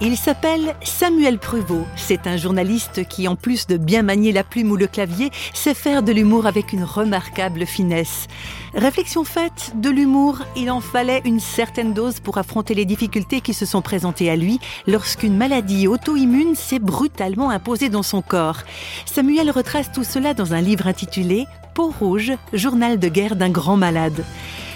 Il s'appelle Samuel Pruvot. C'est un journaliste qui, en plus de bien manier la plume ou le clavier, sait faire de l'humour avec une remarquable finesse. Réflexion faite, de l'humour, il en fallait une certaine dose pour affronter les difficultés qui se sont présentées à lui lorsqu'une maladie auto-immune s'est brutalement imposée dans son corps. Samuel retrace tout cela dans un livre intitulé Peau rouge, journal de guerre d'un grand malade.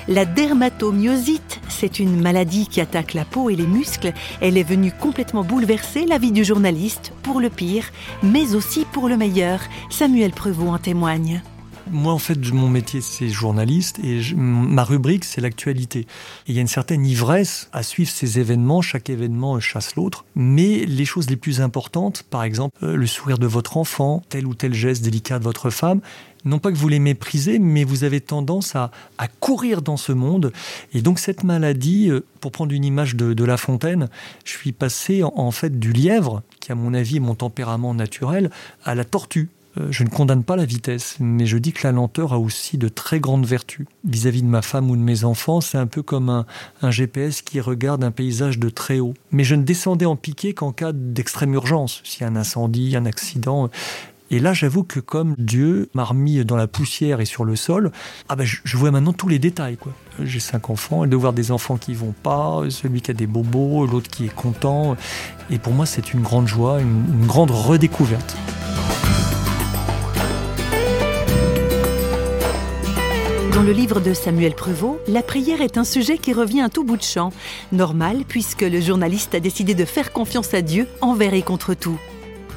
La dermatomyosite, c'est une maladie qui attaque la peau et les muscles. Elle est venue complètement bouleverser la vie du journaliste, pour le pire, mais aussi pour le meilleur. Samuel Prevot en témoigne. Moi, en fait, mon métier, c'est journaliste et ma rubrique, c'est l'actualité. Il y a une certaine ivresse à suivre ces événements. Chaque événement chasse l'autre. Mais les choses les plus importantes, par exemple, euh, le sourire de votre enfant, tel ou tel geste délicat de votre femme, non pas que vous les méprisez, mais vous avez tendance à, courir dans ce monde. Et donc cette maladie, euh, pour prendre une image de, La Fontaine, je suis passé en, fait du lièvre, qui à mon avis est mon tempérament naturel, à la tortue. Euh, je ne condamne pas la vitesse, mais je dis que la lenteur a aussi de très grandes vertus. Vis-à-vis de ma femme ou de mes enfants, c'est un peu comme un, GPS qui regarde un paysage de très haut. Mais je ne descendais en piqué qu'en cas d'extrême urgence, s'il y a un incendie, un accident. Et là, j'avoue que comme Dieu m'a remis dans la poussière et sur le sol, ah ben, je, vois maintenant tous les détails. J'ai cinq enfants, et de voir des enfants qui vont pas, celui qui a des bobos, l'autre qui est content. Et pour moi, c'est une grande joie, une grande redécouverte. Dans le livre de Samuel Prevot, la prière est un sujet qui revient à tout bout de champ. Normal, puisque le journaliste a décidé de faire confiance à Dieu envers et contre tout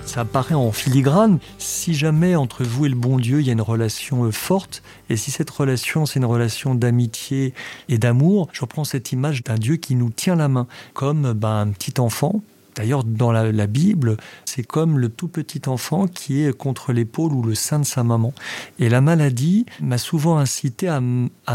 ça apparaît en filigrane. Si jamais entre vous et le bon Dieu, il y a une relation euh, forte, et si cette relation, c'est une relation d'amitié et d'amour, je reprends cette image d'un Dieu qui nous tient la main, comme ben, un petit enfant D'ailleurs, dans la, Bible, c'est comme le tout petit enfant qui est contre l'épaule ou le sein de sa maman. Et la maladie m'a souvent incité à,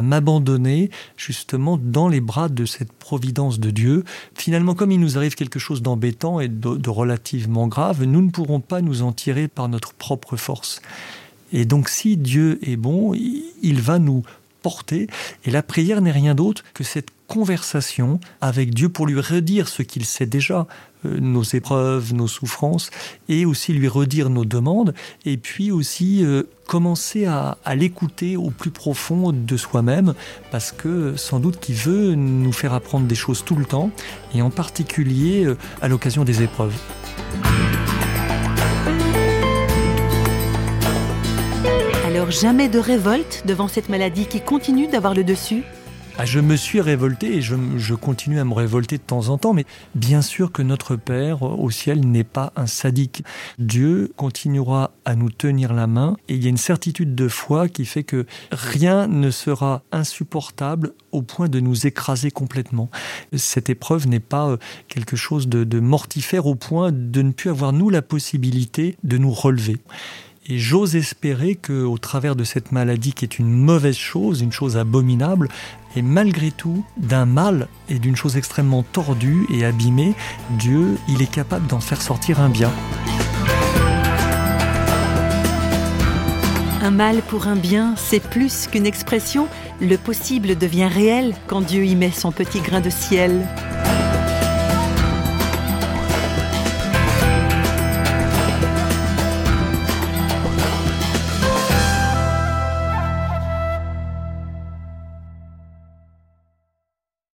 m'abandonner justement dans les bras de cette providence de Dieu. Finalement, comme il nous arrive quelque chose d'embêtant et de relativement grave, nous ne pourrons pas nous en tirer par notre propre force. Et donc, si Dieu est bon, il va nous porter. Et la prière n'est rien d'autre que cette conversation avec Dieu pour lui redire ce qu'il sait déjà, euh, nos épreuves, nos souffrances, et aussi lui redire nos demandes, et puis aussi euh, commencer à, l'écouter au plus profond de soi-même, parce que sans doute qu'il veut nous faire apprendre des choses tout le temps, et en particulier euh, à l'occasion des épreuves. Alors jamais de révolte devant cette maladie qui continue d'avoir le dessus? Ah, je me suis révolté et je, continue à me révolter de temps en temps, mais bien sûr que notre Père au ciel n'est pas un sadique. Dieu continuera à nous tenir la main et il y a une certitude de foi qui fait que rien ne sera insupportable au point de nous écraser complètement. Cette épreuve n'est pas euh, quelque chose de mortifère au point de ne plus avoir nous la possibilité de nous relever. Et j'ose espérer qu'au travers de cette maladie qui est une mauvaise chose, une chose abominable, et malgré tout, d'un mal et d'une chose extrêmement tordue et abîmée, Dieu, il est capable d'en faire sortir un bien. Un mal pour un bien, c'est plus qu'une expression. Le possible devient réel quand Dieu y met son petit grain de ciel.